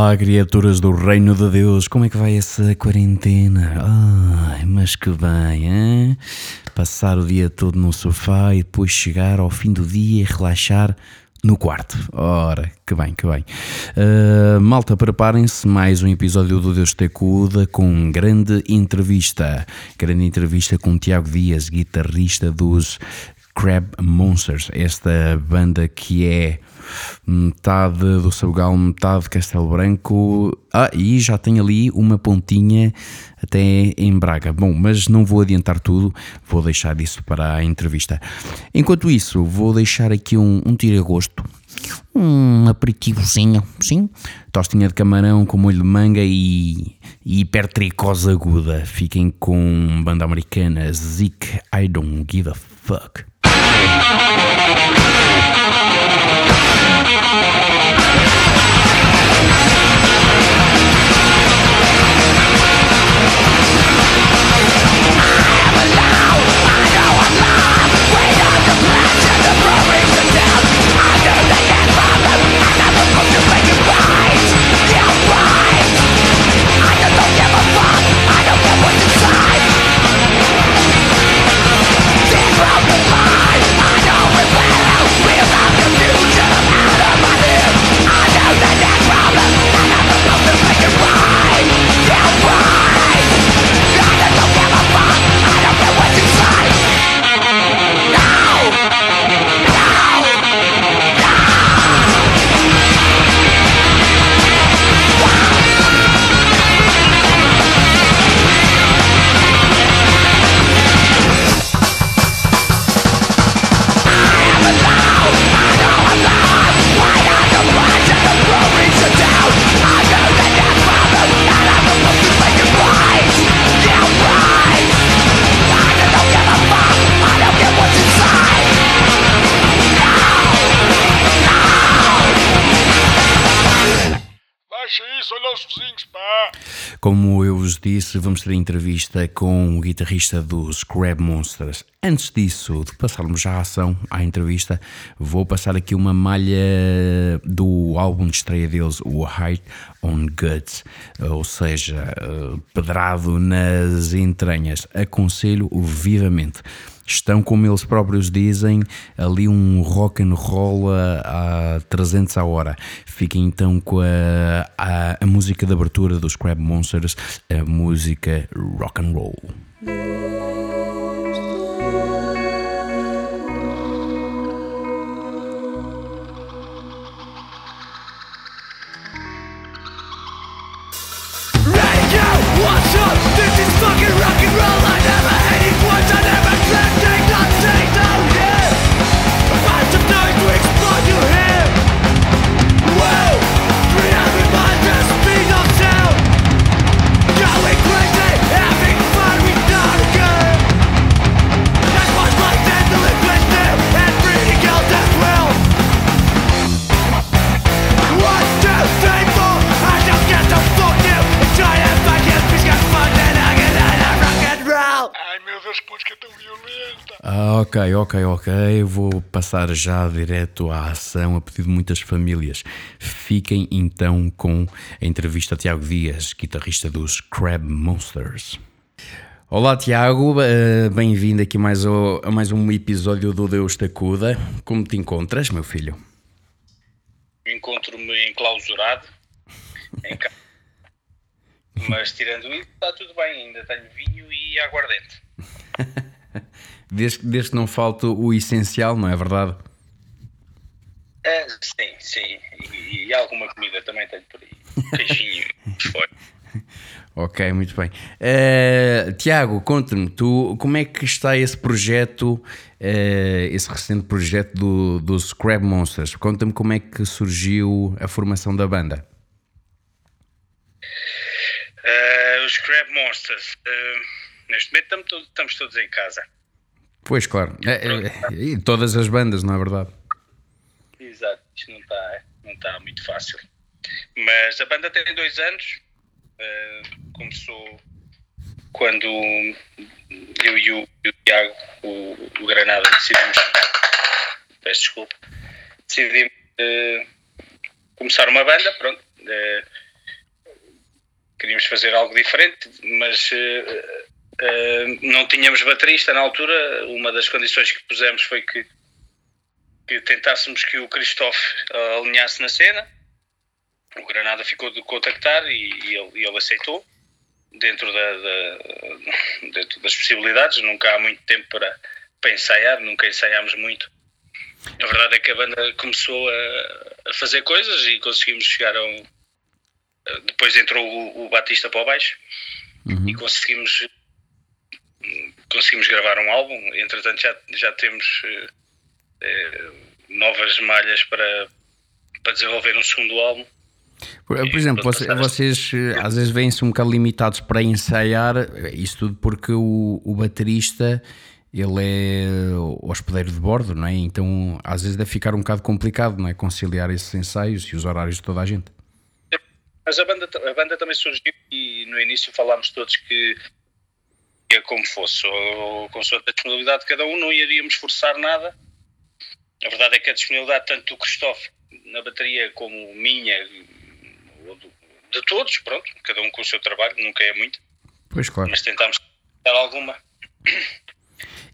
Olá, criaturas do Reino de Deus, como é que vai essa quarentena? Ai, mas que bem, hein? Passar o dia todo no sofá e depois chegar ao fim do dia e relaxar no quarto. Ora, que bem, que bem. Uh, malta, preparem-se, mais um episódio do Deus Te Cuida com grande entrevista. Grande entrevista com Tiago Dias, guitarrista dos Crab Monsters, esta banda que é metade do Sabugal, metade de Castelo Branco. Ah, e já tem ali uma pontinha até em Braga. Bom, mas não vou adiantar tudo, vou deixar isso para a entrevista. Enquanto isso, vou deixar aqui um, um tira-gosto. Um aperitivozinho, sim. Tostinha de camarão com molho de manga e, e hipertricose aguda. Fiquem com banda americana Zeke I Don't Give a Fuck. Vamos ter entrevista com o guitarrista dos Crab Monsters. Antes disso, de passarmos à ação, à entrevista, vou passar aqui uma malha do álbum de estreia deles, o Height on Guts, ou seja, eh, pedrado nas entranhas. Aconselho vivamente. Estão, como eles próprios dizem, ali um rock and roll a, a 300 a hora. Fiquem então com a, a, a música de abertura dos Crab Monsters, a música rock and roll. Ok, ok, ok. Vou passar já direto à ação a pedido de muitas famílias. Fiquem então com a entrevista a Tiago Dias, guitarrista dos Crab Monsters. Olá Tiago, eh, bem-vindo aqui mais ao- a mais um episódio do Deus te Acuda. Como te encontras, meu filho? encontro-me enclausurado em casa. Mas tirando isso, está tudo bem. Ainda tenho vinho e aguardente. Desde, desde que não falte o essencial, não é verdade? Ah, sim, sim. E, e alguma comida também tenho por aí. Queijinho, foi. Ok, muito bem. Eh, Tiago, conta-me, tu, como é que está esse projeto, eh, esse recente projeto do, dos Crab Monsters? Conta-me como é que surgiu a formação da banda. Ah, os Crab Monsters. Neste momento estamos todos, estamos todos em casa. Pois, claro. É, é, é, e todas as bandas, não é verdade? Exato, isto não está não tá muito fácil. Mas a banda tem dois anos. eh, começou quando eu e o, o Tiago, o, o Granada, decidimos. Peço desculpa. Decidimos eh, começar uma banda, pronto. eh, queríamos fazer algo diferente, mas não tínhamos baterista na altura. Uma das condições que pusemos foi que, que tentássemos que o Christophe eh, alinhasse na cena. O Granada ficou de contactar e, e ele, ele aceitou dentro, da, da- dentro das possibilidades. Nunca há muito tempo para, para ensaiar, nunca ensaiámos muito. A verdade é que a banda começou a, a fazer coisas e conseguimos chegar a um. Depois entrou o, o Batista para o baixo e conseguimos conseguimos gravar um álbum. Entretanto, já, já temos eh, eh, novas malhas para, para desenvolver um segundo álbum. Por, por exemplo, passaram- vocês eh, às vezes veem-se um bocado limitados para ensaiar, isso tudo porque o, o baterista ele é hospedeiro de bordo, não é? Então às vezes deve ficar um bocado complicado, não é? Conciliar esses ensaios e os horários de toda a gente. Mas a banda, a banda também surgiu e no início falámos todos que ia como fosse, ou com a disponibilidade de cada um, não iríamos forçar nada. A verdade é que a disponibilidade tanto do Cristóvão na bateria como minha, ou do- de todos, pronto, cada um com o seu trabalho, nunca é muito, Pois claro. mas tentámos dar alguma.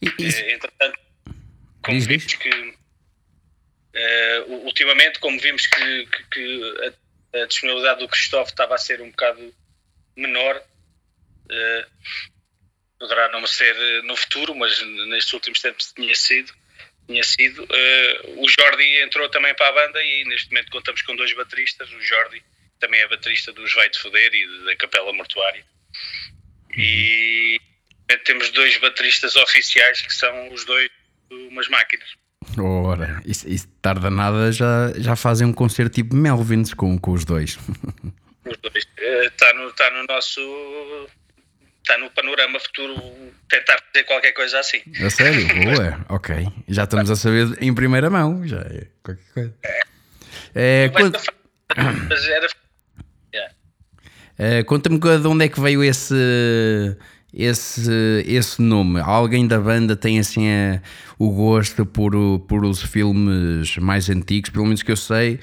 E- e- Eh, entretanto, como Diz, vimos diz. que eh, ultimamente, como vimos que, que- que a, a disponibilidade do Cristóvão estava a ser um bocado menor, eh, poderá não ser eh, no futuro, mas nestes últimos tempos tinha sido. Tinha sido eh, o Jordi entrou também para a banda e neste momento contamos com dois bateristas. O Jordi também é baterista dos Vai de Foder e da Capela Mortuária. E temos dois bateristas oficiais que são os dois umas máquinas. Ora, isso, isso tarda nada, já, já fazem um concerto tipo Melvins com, com os dois. Os dois. Está no, tá no nosso. Está no panorama futuro tentar fazer qualquer coisa assim. A sério? Boa, ok. Já estamos a saber em primeira mão, já é qualquer coisa. É, quando-. Yeah. Eh, Conta-me de onde é que veio esse, esse, esse nome. Alguém da banda tem assim eh, o gosto por, por os filmes mais antigos, pelo menos que eu sei.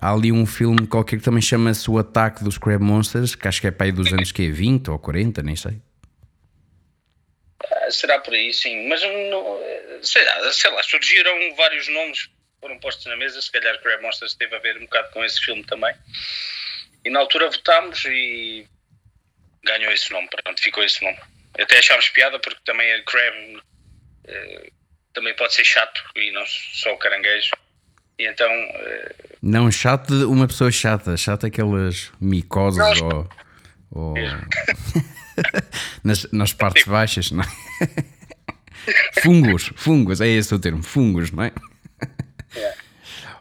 Há ali um filme qualquer que também chama-se O Ataque dos Crab Monsters, que acho que é para aí dos anos que é 20 ou 40, nem sei. Ah, Será por aí, sim. Mas não, sei, lá, sei lá, surgiram vários nomes, foram postos na mesa. Se calhar Crab Monsters teve a ver um bocado com esse filme também. E na altura votámos e ganhou esse nome. Pronto, ficou esse nome. Até achámos piada porque também a Crab eh, também pode ser chato e não só o caranguejo. E então eh, Não, chato de uma pessoa chata, chato aquelas micoses ou. ou- nas, nas partes baixas, não é? fungos, fungos, é esse o termo, fungos, não é?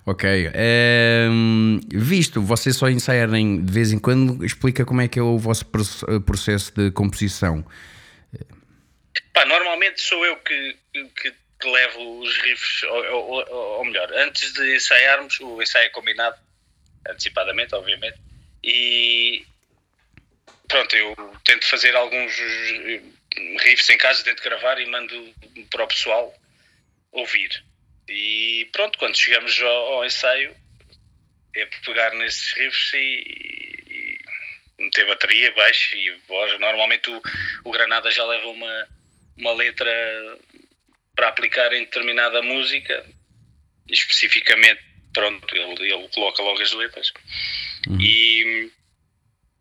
Ok. ehm, visto, vocês só ensaiarem de vez em quando, explica como é que é o vosso proce- processo de composição. Pá, normalmente sou eu que, que, que levo os riffs, ou, ou- ou- melhor, antes de ensaiarmos, o ensaio é combinado, antecipadamente, obviamente, e pronto, eu tento fazer alguns riffs em casa, tento gravar e mando para o pessoal ouvir. E pronto, quando chegamos ao, ao ensaio, é pegar nesses riffs e, e meter bateria, baixo e voz. Normalmente o, o Granada já leva uma, uma letra para aplicar em determinada música, especificamente, pronto, ele, ele coloca logo as letras. E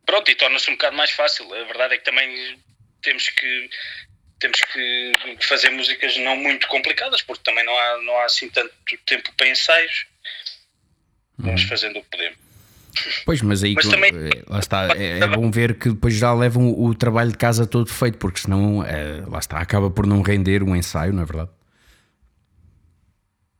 pronto, e torna-se um bocado mais fácil. A verdade é que também temos que temos que fazer músicas não muito complicadas, porque também não há, não há assim tanto tempo para ensaios. Vamos fazendo o que podemos. Pois, mas aí Mas tu- também- eh, lá está, é, é bom ver que depois já levam o, o trabalho de casa todo feito, porque senão, eh, lá está, acaba por não render um ensaio, não é verdade?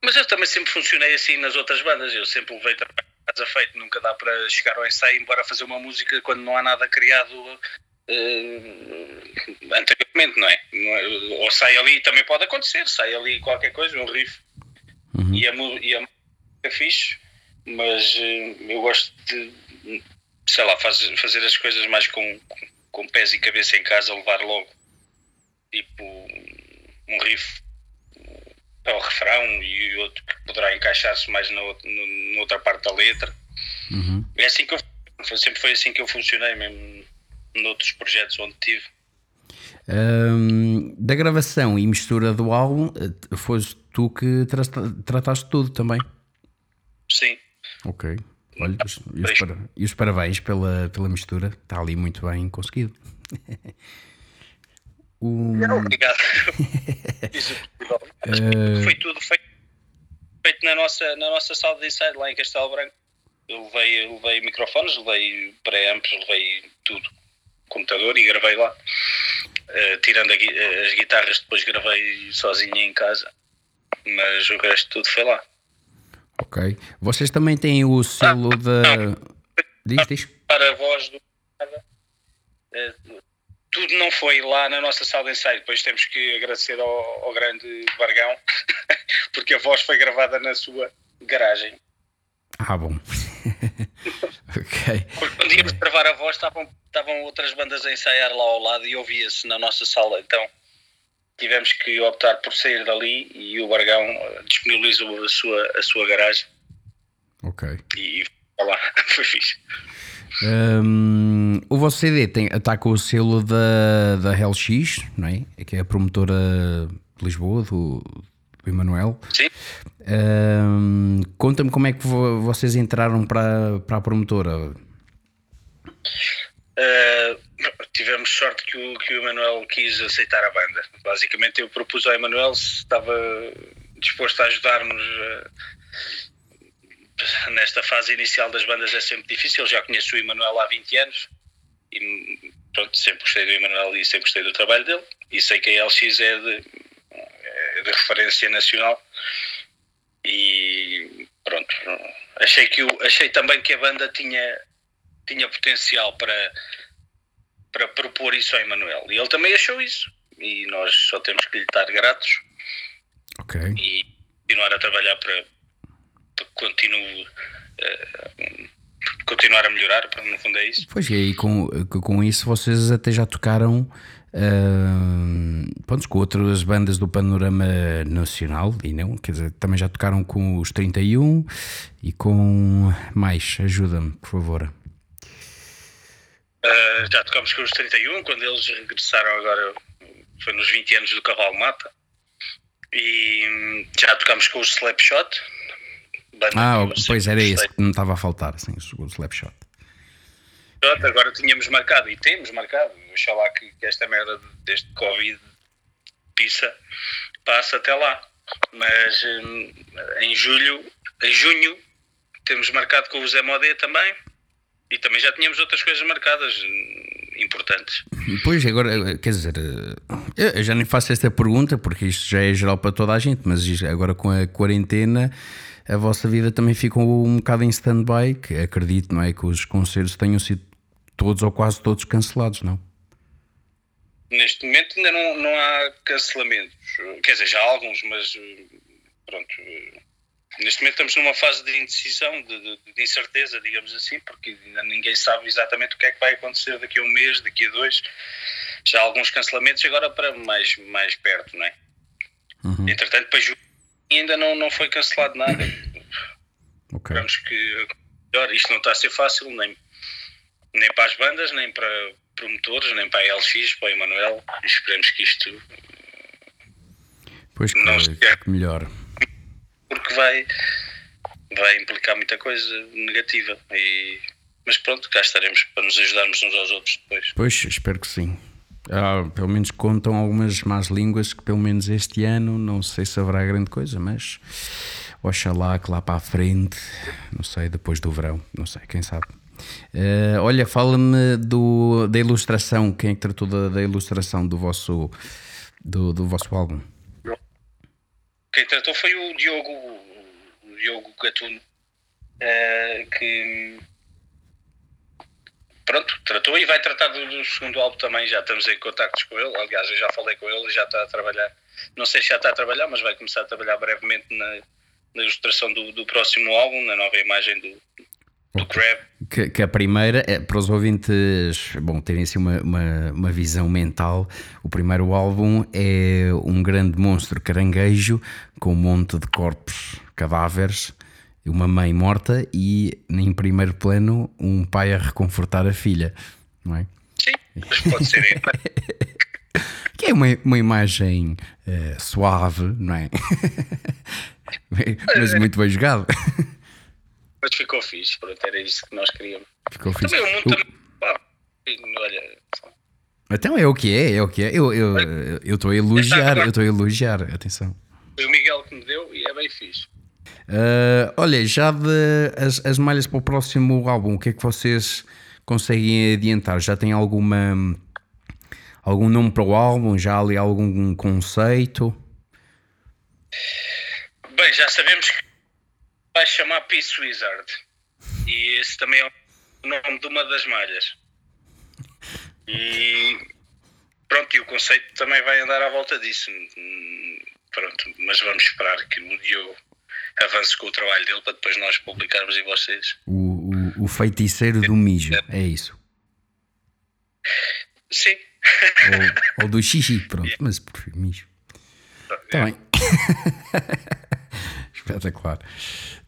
Mas eu também sempre funcionei assim nas outras bandas. Eu sempre levei trabalho de casa feito. Nunca dá para chegar ao ensaio e embora fazer uma música quando não há nada criado eh, anteriormente. não é? Não é? Ou sai ali, também pode acontecer, sai ali qualquer coisa, um riff, e a, e a música é fixe, mas eh, eu gosto de, sei lá, faz- fazer as coisas mais com, com pés e cabeça em casa, levar logo, tipo, um riff para o refrão e outro que poderá encaixar-se mais na, no- na outra parte da letra. É assim que eu sempre foi assim que eu funcionei mesmo noutros projetos onde tive. Da gravação e mistura do álbum, eh, foste tu que tra- trataste tudo também. Sim. Ok. Olha, e, os e os parabéns pela, pela mistura. Está ali muito bem conseguido. O- Obrigado. Fiz o possível. Foi tudo feito, feito na, nossa, na nossa sala de ensaio lá em Castelo Branco. Eu levei, levei microfones, levei pré-amps, levei tudo, computador e gravei lá. Eh, tirando a eh, as guitarras, depois gravei sozinho em casa. Mas o resto tudo foi lá. Ok. Vocês também têm o selo da. Diz, diz. para a voz do Eh, tudo não foi lá na nossa sala de ensaio. Depois temos que agradecer ao, ao grande Bargão, porque a voz foi gravada na sua garagem. Ah, bom. ok. Porque quando íamos gravar a voz estavam, estavam outras bandas a ensaiar lá ao lado e ouvia-se na nossa sala. Então tivemos que optar por sair dali e o Bargão eh, disponibilizou a sua, a sua garagem Ok. e lá, foi fixe. Hum, o vosso CD tem, está com o selo da, da LX, não é? Que é a promotora de Lisboa, do, do Emanuel. Sim. Hum, Conta-me como é que vo- vocês entraram para, para a promotora. Uh, tivemos sorte que o, que o Emanuel quis aceitar a banda. Basicamente, eu propus ao Emanuel se estava disposto a ajudar-nos uh, nesta fase inicial das bandas. É sempre difícil. Já conheço o Emanuel há 20 anos e pronto, sempre gostei do Emanuel e sempre gostei do trabalho dele. E sei que a LX é de, é de referência nacional. E pronto, achei, que achei também que a banda tinha tinha potencial para, para propor isso ao Emanuel. E ele também achou isso. E nós só temos que lhe estar gratos Ok. e continuar a trabalhar para, para que continue, eh, continuar a melhorar, para no fundo é isso. Pois e aí com, com isso vocês até já tocaram pronto, com outras bandas do panorama nacional e não, quer dizer, também já tocaram com os 31 e com mais, ajuda-me, por favor. Uh, já tocámos com os 31, quando eles regressaram agora, foi nos 20 anos do Cavalo Mata. E hum, já tocámos com os Slapshot. Ah, pois era esse que me estava a faltar, sim, o Slapshot. Agora tínhamos marcado e temos marcado. Oxalá que, que esta merda deste Covid pissa passe até lá. Mas hum, em julho, em junho, temos marcado com o Zé Modé também. E também já tínhamos outras coisas marcadas importantes. Pois, agora, quer dizer, eh, eu já nem faço esta pergunta porque isto já é geral para toda a gente, mas agora com a quarentena a vossa vida também ficou um bocado em stand-by, que acredito, não é? Que os concertos tenham sido todos ou quase todos cancelados, não? Neste momento ainda não, não há cancelamentos. Quer dizer, já há alguns, mas pronto. Neste momento estamos numa fase de indecisão, de, de- de incerteza, digamos assim, porque ainda ninguém sabe exatamente o que é que vai acontecer daqui a um mês, daqui a dois. Já há alguns cancelamentos, agora para mais, mais perto, não é? Entretanto, para julho ainda não, não foi cancelado nada. Ok. Esperamos que melhor. Isto não está a ser fácil, nem, nem para as bandas, nem para promotores, nem para a LX, para o Emanuel. Esperemos que isto Pois que, Não se que melhor. Porque vai, vai implicar muita coisa negativa. E, mas pronto, cá estaremos para nos ajudarmos uns aos outros depois. Pois, espero que sim. Ah, pelo menos contam algumas más línguas que pelo menos este ano não sei se haverá grande coisa, mas oxalá que lá para a frente, não sei, depois do verão, não sei, quem sabe. Eh, olha, fala-me da ilustração, quem é que tratou da, da ilustração do vosso, do, do vosso álbum? Quem tratou foi o Diogo, o Diogo Gatuno, eh, que pronto, tratou e vai tratar do, do segundo álbum também. Já estamos em contactos com ele. Aliás, eu já falei com ele, já está a trabalhar. Não sei se já está a trabalhar, mas vai começar a trabalhar brevemente na, na ilustração do, do próximo álbum, na nova imagem do, do Crab. Que, que a primeira, é, para os ouvintes bom, terem assim uma, uma, uma visão mental, o primeiro álbum é um grande monstro caranguejo com um monte de corpos, cadáveres, uma mãe morta e em primeiro plano um pai a reconfortar a filha, não é? Sim, mas pode ser. Que é uma, uma imagem eh, suave, não é? Mas muito bem jogado. mas ficou fixe, pronto, era isso que nós queríamos. Ficou fixe. Também o mundo também. pá, olha, Então é o que é, é o que é. Eu estou eu, eu a elogiar, eu estou a elogiar, atenção. foi o Miguel que me deu e é bem fixe. Ah, olha, já de as, as malhas para o próximo álbum, o que é que vocês conseguem adiantar? Já tem alguma algum nome para o álbum? Já ali algum conceito? Bem, já sabemos que vai chamar Peace Wizard. E esse também é o nome de uma das malhas. E pronto, e o conceito também vai andar à volta disso. Pronto, mas vamos esperar que o Diogo avance com o trabalho dele para depois nós publicarmos e vocês. O, o, o feiticeiro do mijo, é isso. Sim. Ou, ou do xixi, pronto, mas prefiro mijo. Está bem. Espetacular.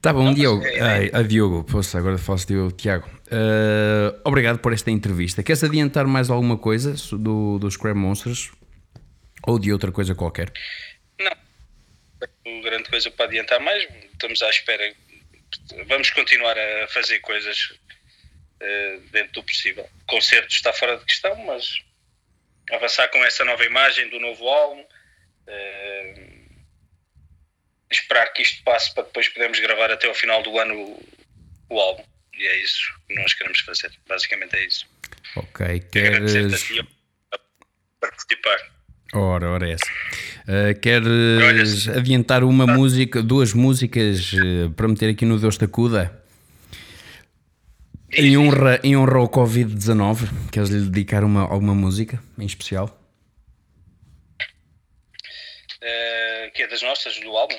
Tá bom, Diogo. Ai, a Diogo, poxa, agora faço Diogo, Tiago. Ah, obrigado por esta entrevista. Queres adiantar mais alguma coisa do, do Scrap Monsters? Ou de outra coisa qualquer? Não. Grande coisa para adiantar mais. Estamos à espera. Vamos continuar a fazer coisas eh, dentro do possível. O concerto está fora de questão, mas avançar com essa nova imagem do novo álbum. eh, esperar que isto passe para depois podermos gravar até ao final do ano o, o álbum. E é isso que nós queremos fazer. Basicamente é isso. Ok, queres. participar. Ora, ora, essa. Ah, queres adiantar uma música, duas músicas eh, para meter aqui no Deus Tacuda? Em honra, em honra ao Covid-19, queres lhe dedicar uma, alguma música em especial? Eh, que é das nossas, do álbum.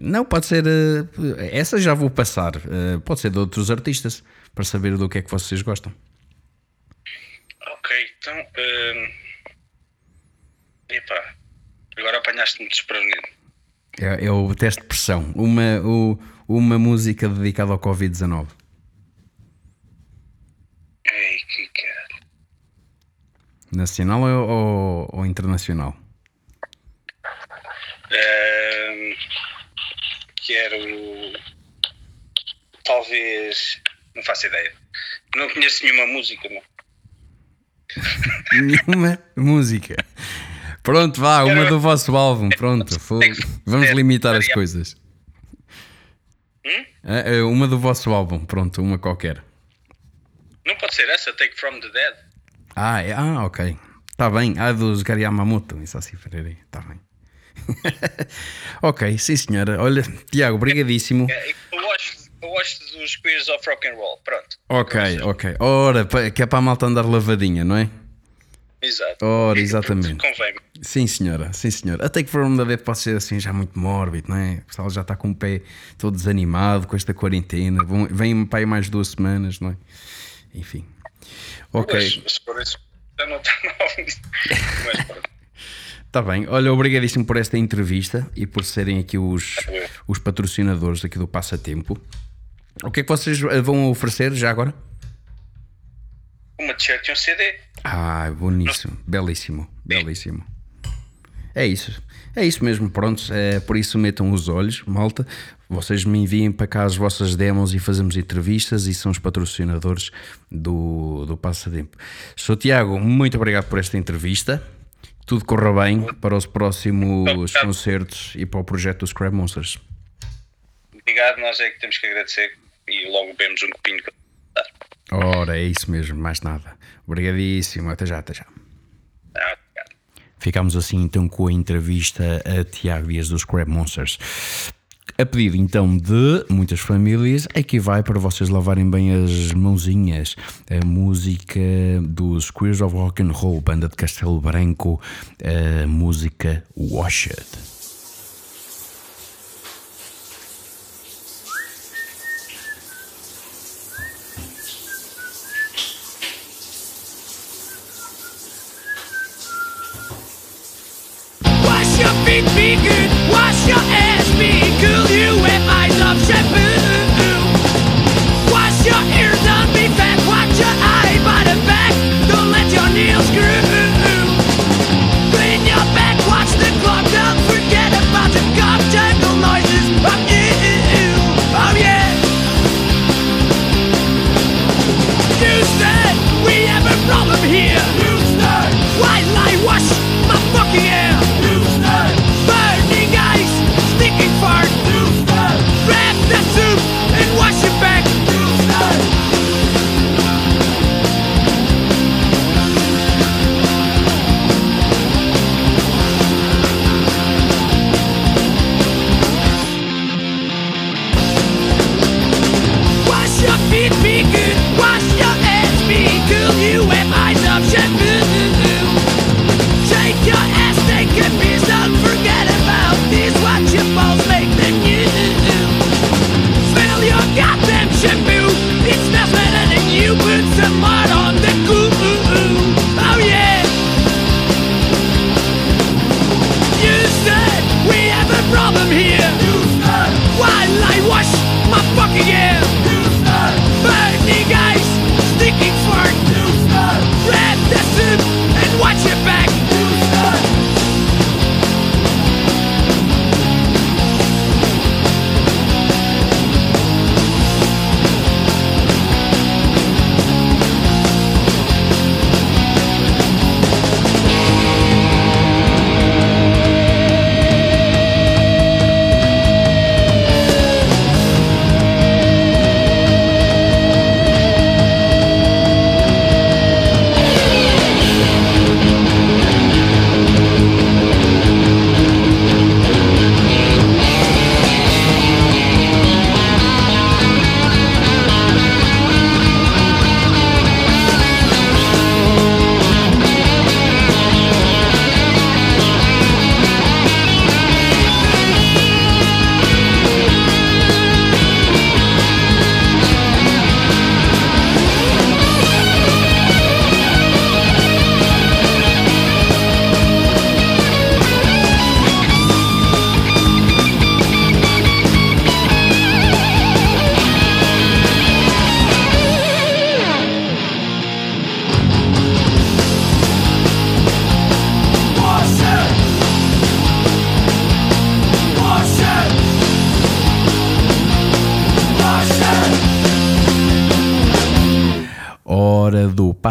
Não, pode ser. eh, essa já vou passar. Eh, pode ser de outros artistas, para saber do que é que vocês gostam. Ok, então. hum, epá, agora apanhaste-me desprevenido. É, é o teste de pressão. Uma, o- uma música dedicada ao Covid-19. Ei, que cara. Nacional ou, ou- ou internacional? Hum, quero. Talvez. Não faço ideia. Não conheço nenhuma música, não. Nenhuma música. Pronto, vá, uma do vosso álbum. Pronto, vamos limitar as coisas. Ah, ah, Uma do vosso álbum, pronto, uma qualquer. Não pode ser essa, Take From the Dead. Ah, é- ah ok. Está bem. Ah, dos Gary Yamamoto. Isso assim, Ferreira. Está bem. ok, sim senhora. Olha, Tiago, obrigadíssimo. É, Eu gosto, eu gosto dos Queers of Rock and Roll. Pronto. Ok, ok. Ora, que é para a malta andar lavadinha, não é? Exato. Ora, exatamente. Convém. Sim, senhora, sim, senhora. Até que From the Dead pode ser assim já muito mórbido, não é? O pessoal já está com o pé todo desanimado com esta quarentena. Vão- Vem para aí mais duas semanas, não é? Enfim. Ok, Mas, se for isso, já não está mal. Mas pronto. está bem. Olha, obrigadíssimo por esta entrevista e por serem aqui os, os patrocinadores aqui do Passatempo. O que é que vocês eh, vão oferecer já agora? Uma t-shirt e um CD. Ah, boníssimo, belíssimo, belíssimo. É isso, é isso mesmo, pronto. É, por isso metam os olhos, malta. Vocês me enviem para cá as vossas demos e fazemos entrevistas e são os patrocinadores do, do Passatempo. Sou Tiago, muito obrigado por esta entrevista. Tudo corra bem para os próximos Obrigado. concertos e para o projeto dos Crab Monsters. Obrigado, nós é que temos que agradecer e logo vemos um copinho. Ora, é isso mesmo, mais nada. Obrigadíssimo, até já, até já. Ah. Ficámos assim então com a entrevista a Tiago Dias dos Crab Monsters. A pedido então de muitas famílias, aqui vai para vocês lavarem bem as mãozinhas. A música dos Queers of Rock and Roll, banda de Castelo Branco, a música Wash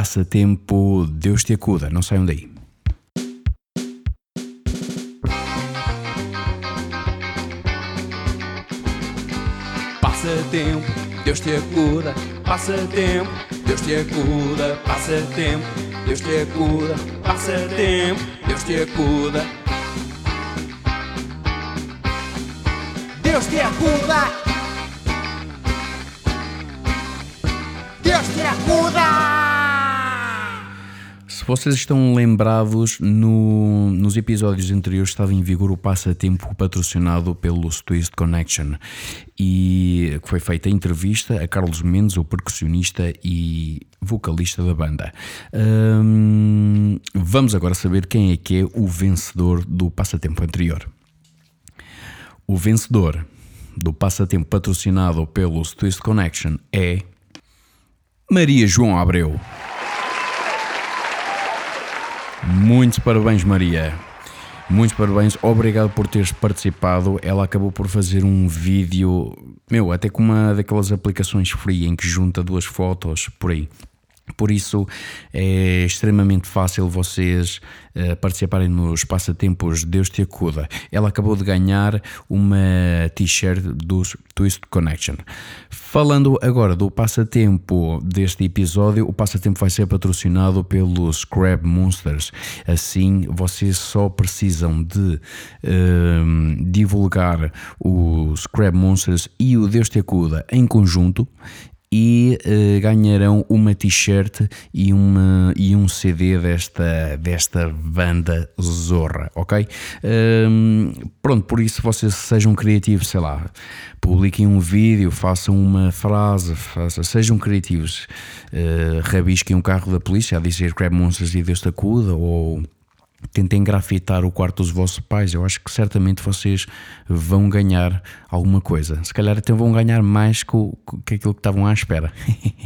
passatempo, Deus te acuda, não saiam daí. Passatempo, Deus te acuda. Passatempo, Deus te acuda. Passatempo, Deus te acuda. Passatempo, Deus te acuda. Deus te acuda! Deus te acuda! Vocês estão lembrados, no- nos episódios anteriores estava em vigor o passatempo patrocinado pelo Twist Connection e foi feita a entrevista a Carlos Mendes, o percussionista e vocalista da banda. Hum, vamos agora saber quem é que é o vencedor do passatempo anterior. O vencedor do passatempo patrocinado pelo Twist Connection é Maria João Abreu. Muitos parabéns, Maria. Muitos parabéns, obrigado por teres participado. Ela acabou por fazer um vídeo, meu, até com uma daquelas aplicações free em que junta duas fotos por aí. Por isso é extremamente fácil vocês uh, participarem nos passatempos Deus te acuda. Ela acabou de ganhar uma t-shirt dos Twist Connection. Falando agora do passatempo deste episódio, o passatempo vai ser patrocinado pelos Crab Monsters. Assim, vocês só precisam de uh, divulgar os Crab Monsters e o Deus te acuda em conjunto e uh, ganharão uma t-shirt e, uma, e um CD desta, desta banda Zorra, ok? Um, pronto, por isso vocês sejam criativos, sei lá, publiquem um vídeo, façam uma frase, façam, sejam criativos, uh, rabisquem um carro da polícia a dizer Crab Monsters e Deus te acuda, ou tentem grafitar o quarto dos vossos pais. Eu acho que certamente vocês vão ganhar alguma coisa. Se calhar até vão ganhar mais que, que aquilo que estavam à espera.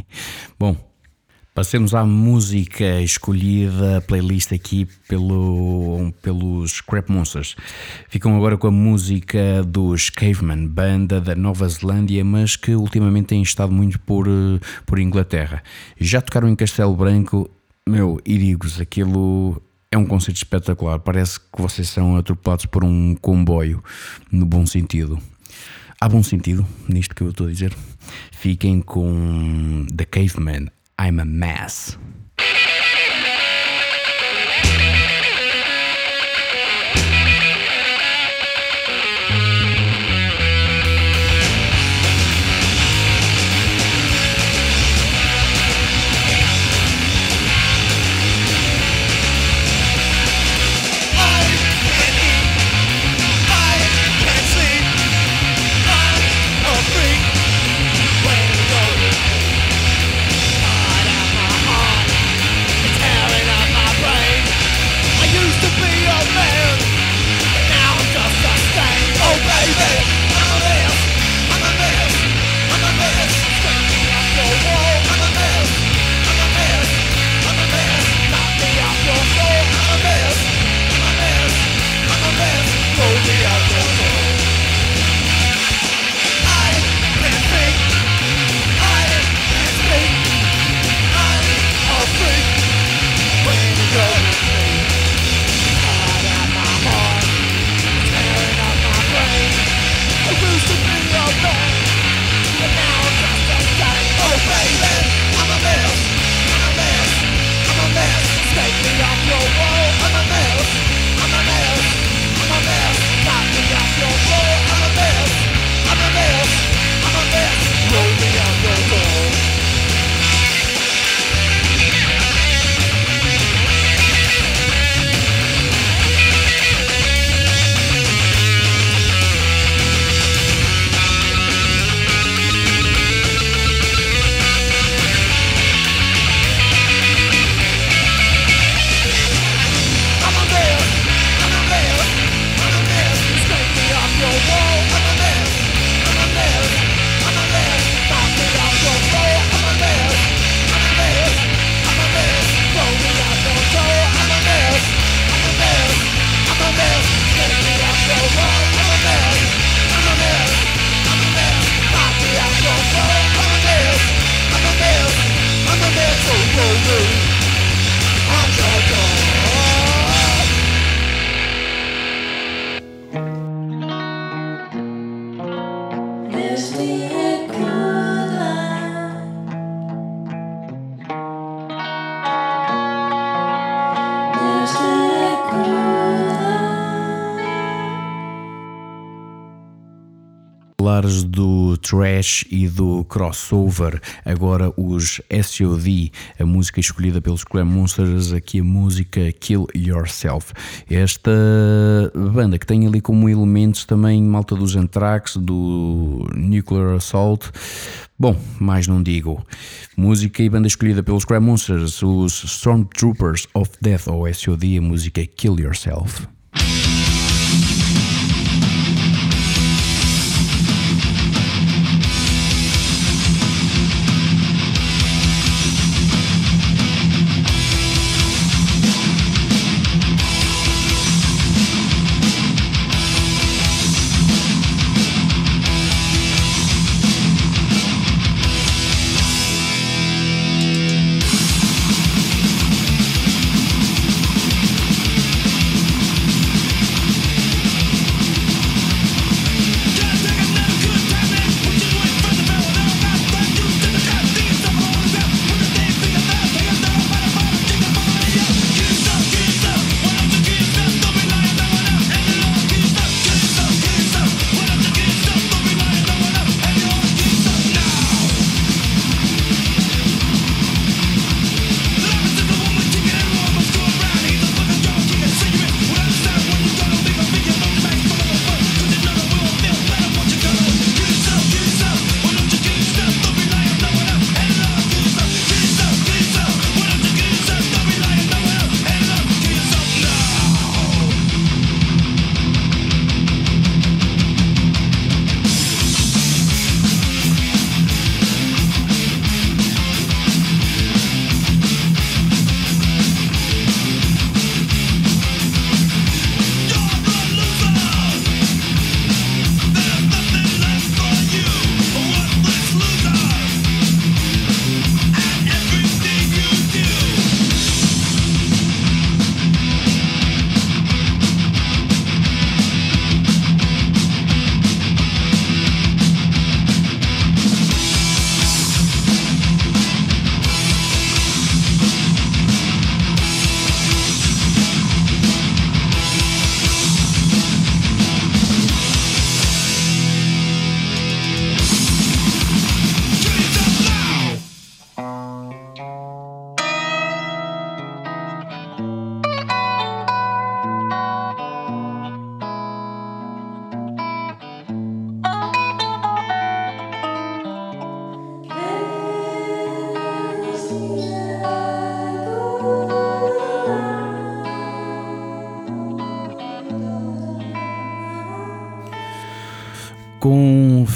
Bom, passemos à música escolhida, playlist aqui pelo, pelos Crap Monsters. Ficam agora com a música dos Caveman, banda da Nova Zelândia, mas que ultimamente têm estado muito por, por Inglaterra. Já tocaram em Castelo Branco. Meu, e digo-vos, aquilo é um conceito espetacular. Parece que vocês são atropelados por um comboio, no bom sentido. Há bom sentido nisto que eu estou a dizer. Fiquem com The Caveman, I'm a Mess. Falares do trash e do crossover, agora os SOD, a música escolhida pelos Clam Monsters, aqui a música Kill Yourself. Esta banda que tem ali como elementos também malta dos Anthrax, do Nuclear Assault. Bom, mais não digo. Música e banda escolhida pelos Cram Monsters, os Stormtroopers of Death, ou SOD, a música Kill Yourself.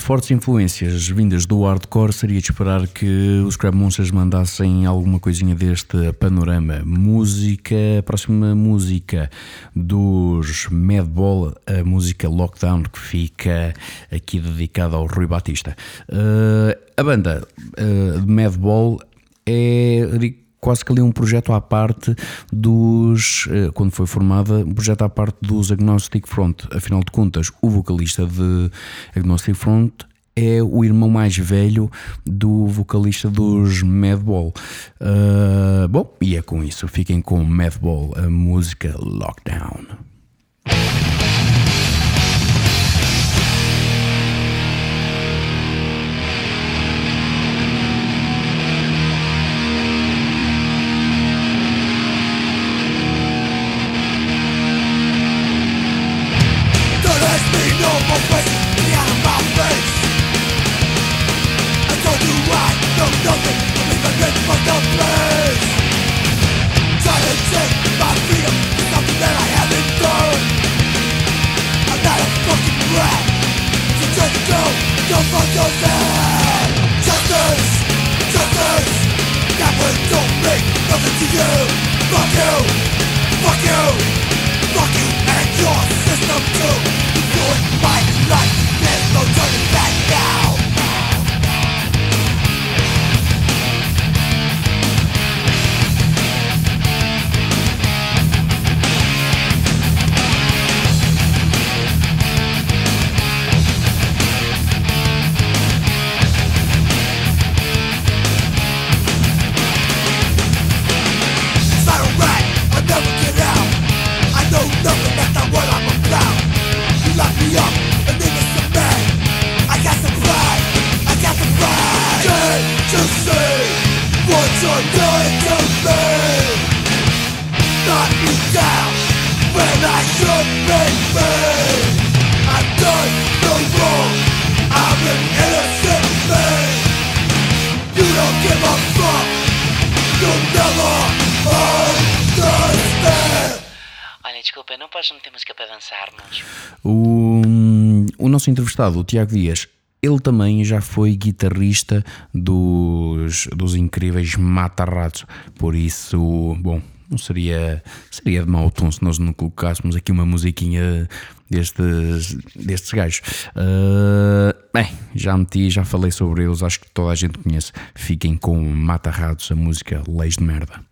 Fortes influências vindas do hardcore, seria de esperar que os Crab Monsters mandassem alguma coisinha deste panorama. Música, próxima música dos Madball, a música Lockdown, que fica aqui dedicada ao Rui Batista. Uh, a banda uh, Madball é quase que ali um projeto à parte dos. eh, Quando foi formada, um projeto à parte dos Agnostic Front. Afinal de contas, o vocalista de Agnostic Front é o irmão mais velho do vocalista dos Madball. Ah, bom, e é com isso. Fiquem com Madball, a música Lockdown. Entrevistado, o Tiago Dias, ele também já foi guitarrista dos, dos incríveis Mata-Ratos. Por isso, bom, não seria, seria de mau tom se nós não colocássemos aqui uma musiquinha destes, destes gajos. Ah, bem, já meti, já falei sobre eles, acho que toda a gente conhece. Fiquem com Mata-Ratos, a música Leis de Merda.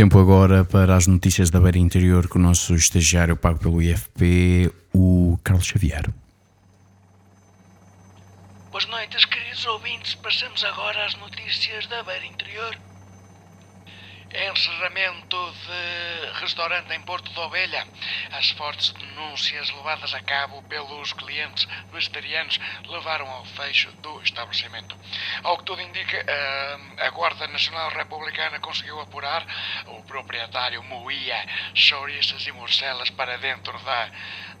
Tempo agora para as notícias da Beira Interior com o nosso estagiário pago pelo IFP, o Carlos Xavier. Boas noites, queridos ouvintes. Passamos agora às notícias da Beira Interior. Encerramento de restaurante em Porto de Ovelha. As fortes denúncias levadas a cabo pelos clientes vegetarianos levaram ao fecho do estabelecimento. Ao que tudo indica, a- a Guarda Nacional Republicana conseguiu apurar o proprietário moía chouriças e morcelas para dentro da,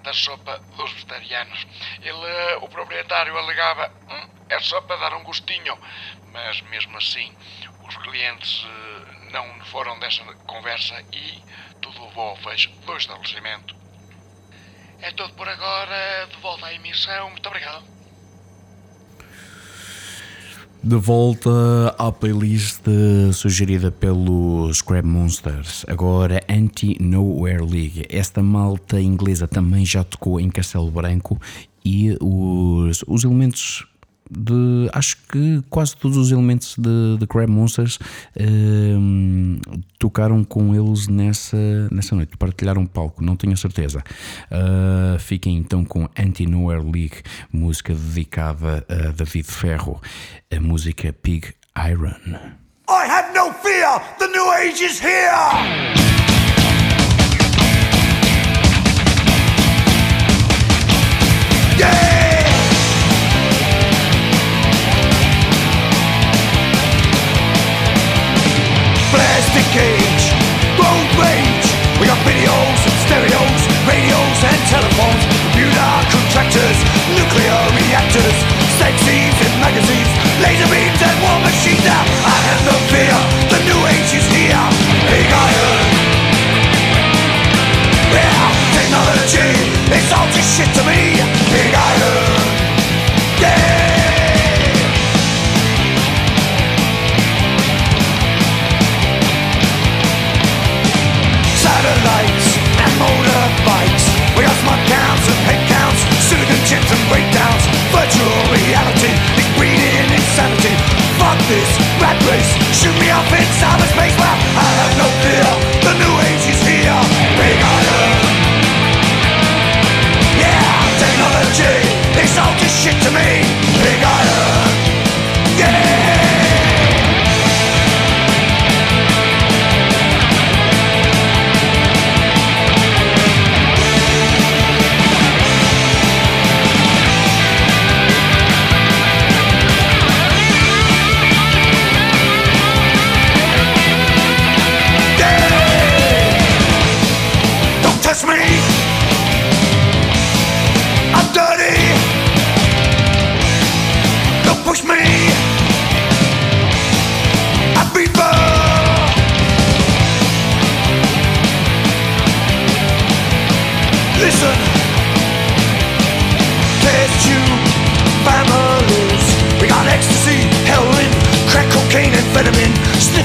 da sopa dos vegetarianos. Ele, o proprietário alegava, "Hum, é só para dar um gostinho, mas mesmo assim os clientes eh, não foram dessa conversa e tudo levou ao fecho do estabelecimento. É tudo por agora, de volta à emissão, muito obrigado. De volta à playlist eh, sugerida pelos Scrap Monsters, agora Anti-Nowhere League. Esta malta inglesa também já tocou em Castelo Branco e os, os elementos de. Acho que quase todos os elementos de, de Crab Monsters ehm, tocaram com eles nessa, nessa noite, partilharam palco, não tenho certeza. Ah, fiquem então com Anti-Nowhere League, música dedicada a David Ferro, a música Pig Iron. I have no fear. The new age is here. Laser beams and war machines. Now I have no fear. The new age is here. Big iron. Yeah, technology, it's all just shit to me. Fuck this rat race. Shoot me up in cyberspace. Well, I have no fear. The new age is here. Big iron. Yeah, technology. It's all just shit to me.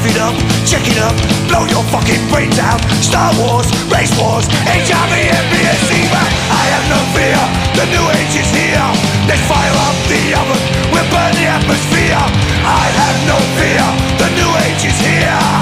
It up, check it up, blow your fucking brains out. Star Wars, race wars, HIV, MBSC. But I have no fear. The new age is here. Let's fire up the oven. We'll burn the atmosphere. I have no fear. The new age is here.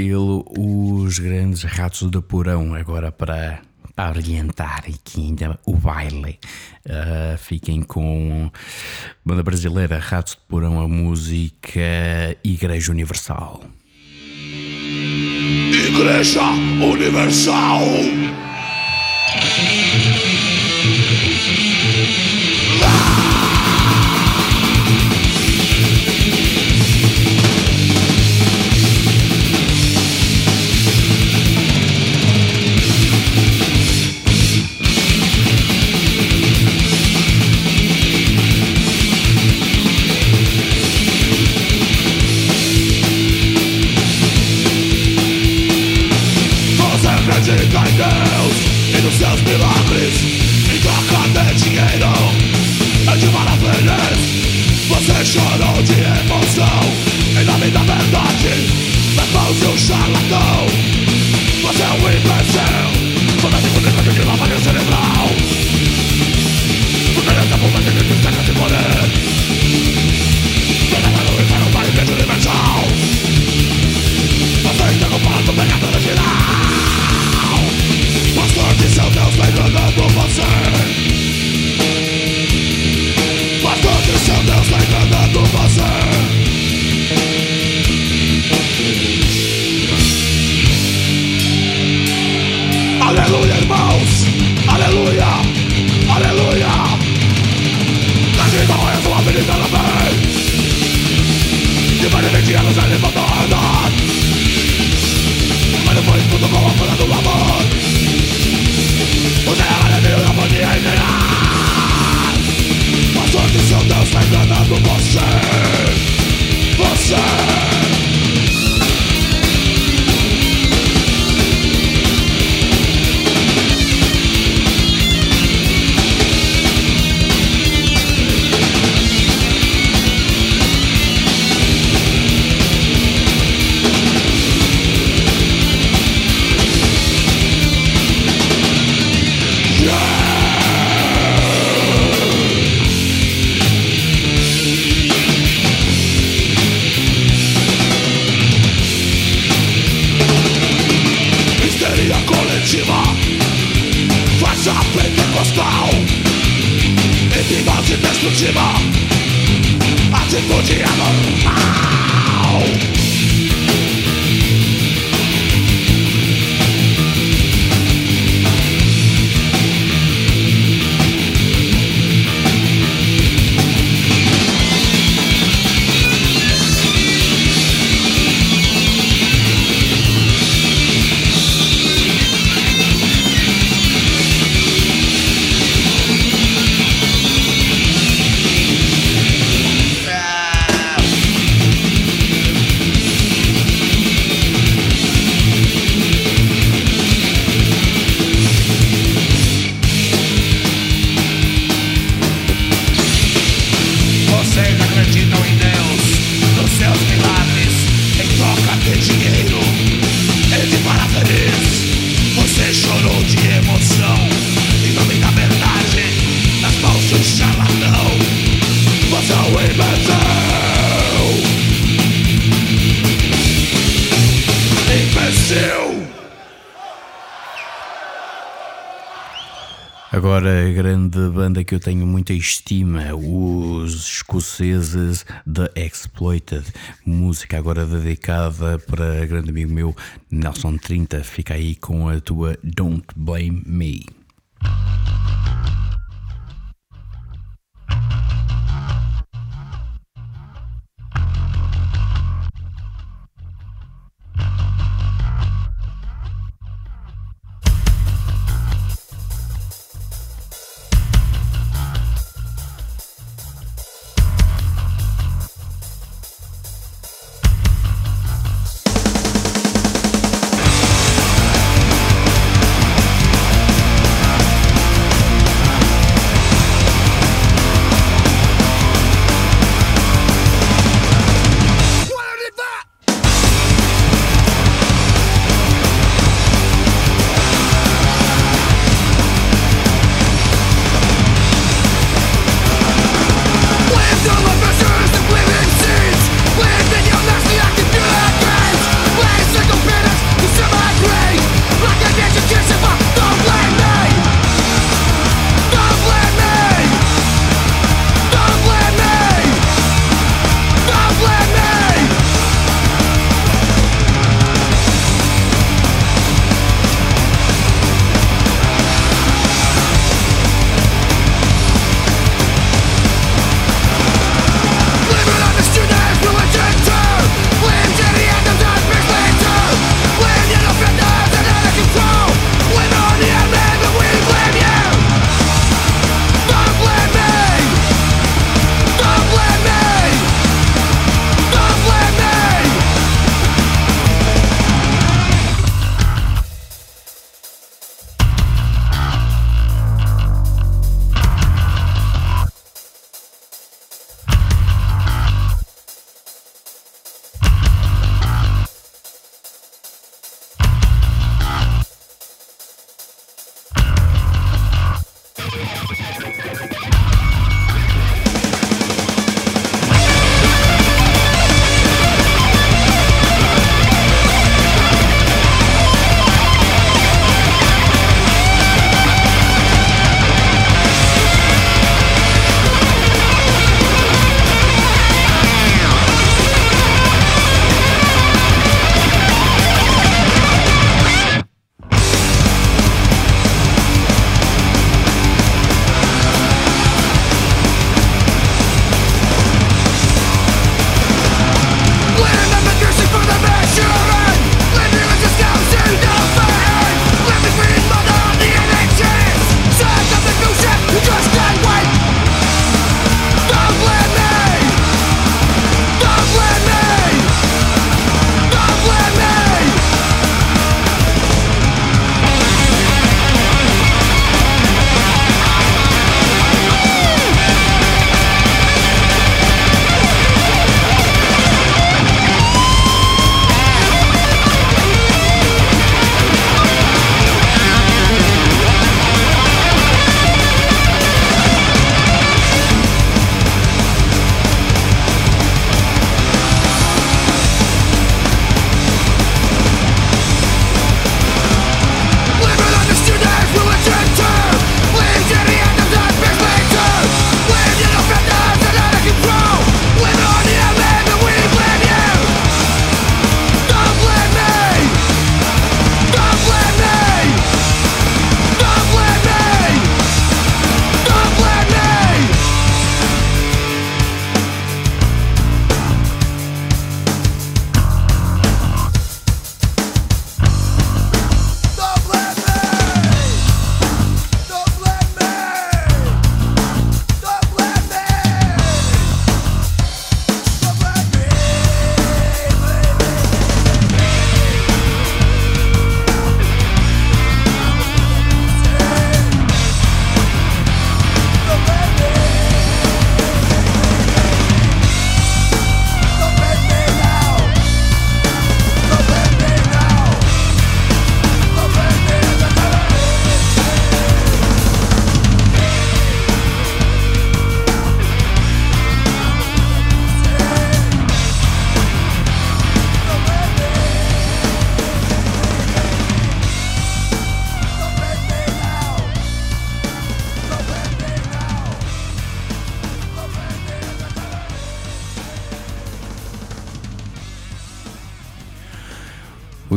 Brasil, os grandes ratos de porão, agora para orientar aqui ainda o baile. Ah, fiquem com banda brasileira Ratos de Porão, a música Igreja Universal. Igreja Universal. seus milagres em troca de dinheiro É de maravilhas. Você chorou de emoção. E na vida é verdade Nas mãos um charlatão. Você é um imbecil. Fantástico, fantástico, Grande banda que eu tenho muita estima, os escoceses The Exploited. Música agora dedicada para grande amigo meu, Nelson 30. Fica aí com a tua Don't Blame Me.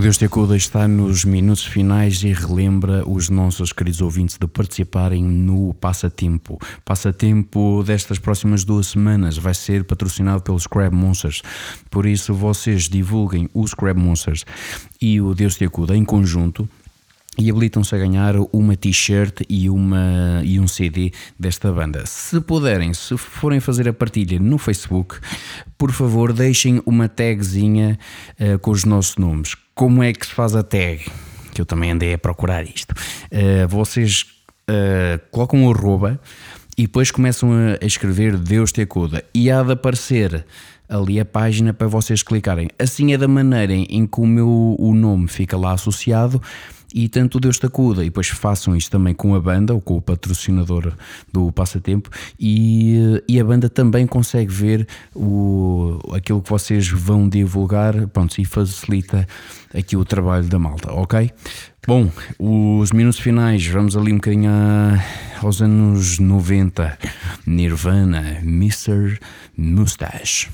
Deus te acuda está nos minutos finais e relembra os nossos queridos ouvintes de participarem no Passatempo. Passatempo destas próximas duas semanas vai ser patrocinado pelos Crab Monsters. Por isso, vocês divulguem os Crab Monsters e o Deus te acuda em conjunto e habilitam-se a ganhar uma t-shirt e, uma, e um CD desta banda. Se puderem, se forem fazer a partilha no Facebook, por favor deixem uma tagzinha uh, com os nossos nomes. Como é que se faz a tag? Que eu também andei a procurar isto. Uh, vocês uh, colocam o arroba e depois começam a, a escrever Deus te acuda e há de aparecer ali a página para vocês clicarem. Assim é da maneira em que o meu o nome fica lá associado e tanto Deus te acuda. E depois façam isto também com a banda ou com o patrocinador do passatempo e, e a banda também consegue ver o, aquilo que vocês vão divulgar pronto, e facilita aqui o trabalho da malta, ok? Bom, os minutos finais, vamos ali um bocadinho a, aos anos 90. Nirvana, Mr. Mustache.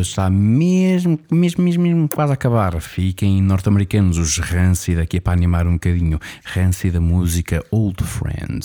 Está mesmo, mesmo, mesmo, mesmo quase a acabar. Fiquem norte-americanos, os Rancid, aqui é para animar um bocadinho. Rancid da música Old Friend.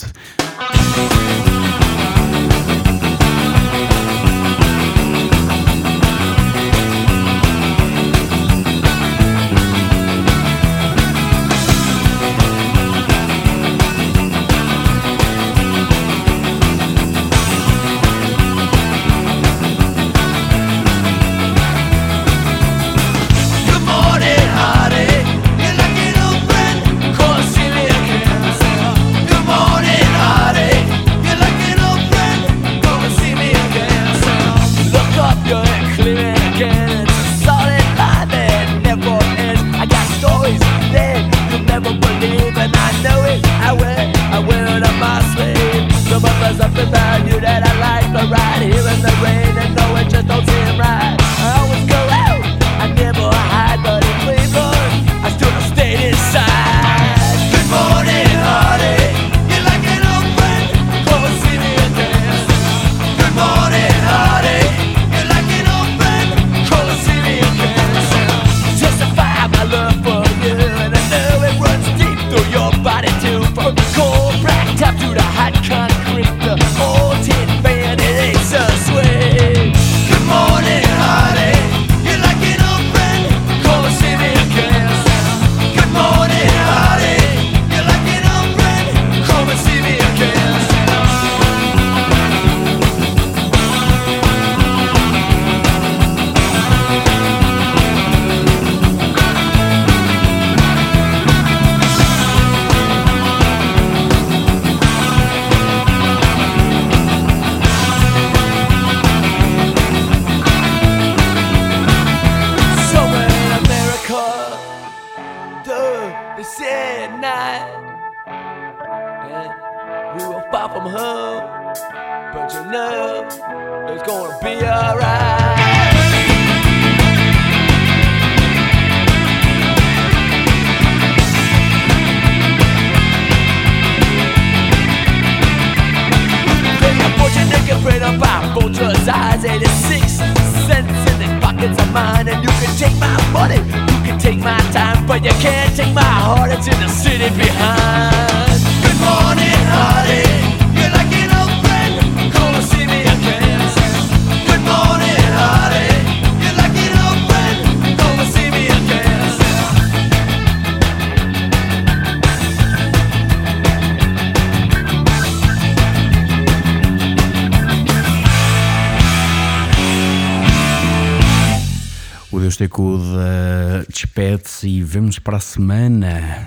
O Deus Tecuda despede-se e vemos para a semana,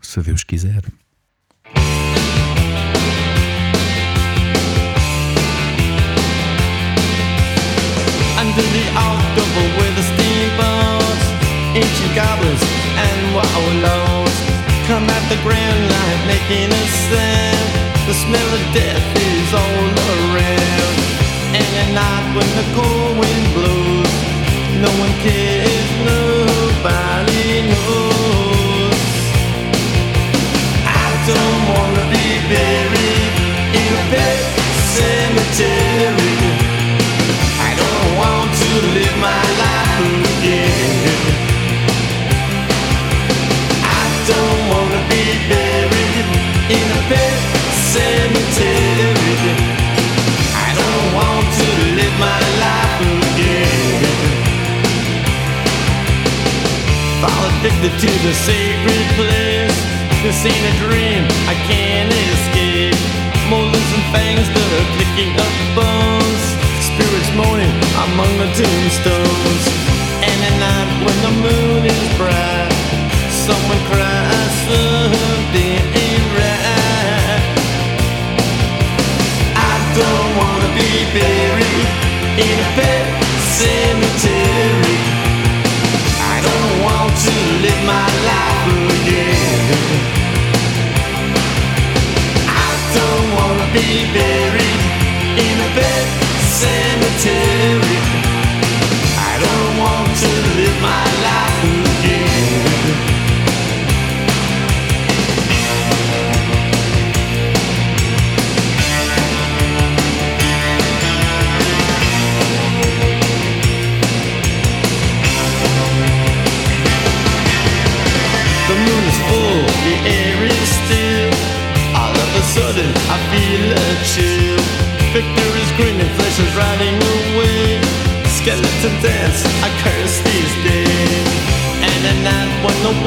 se Deus quiser. Under the October with the steamboats Ancient goblins and wallows Come at the grand light making a sound The smell of death is all around And at night when the cold wind blows No one cares, nobody knows. I don't wanna be buried in a pet cemetery. I don't want to live my life Addicted to the sacred place. This ain't a dream, I can't escape. Molars and fangs that are clicking up bones. Spirits moaning among the tombstones. And at night when the moon is bright, someone cries something ain't right. I don't wanna be buried in a pet cemetery. Live my life again. I don't wanna be buried in a pet cemetery.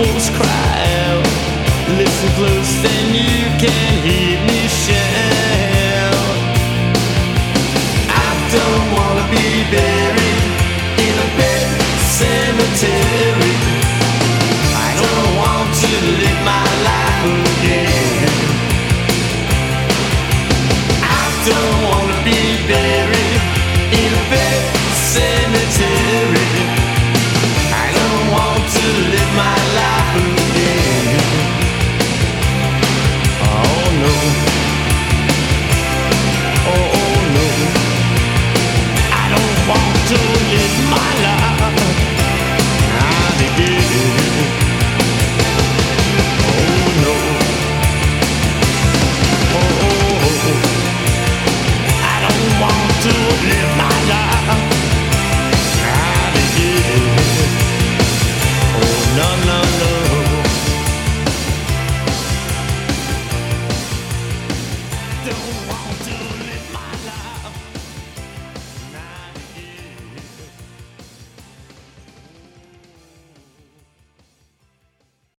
Wolves cry out, listen close and you can hear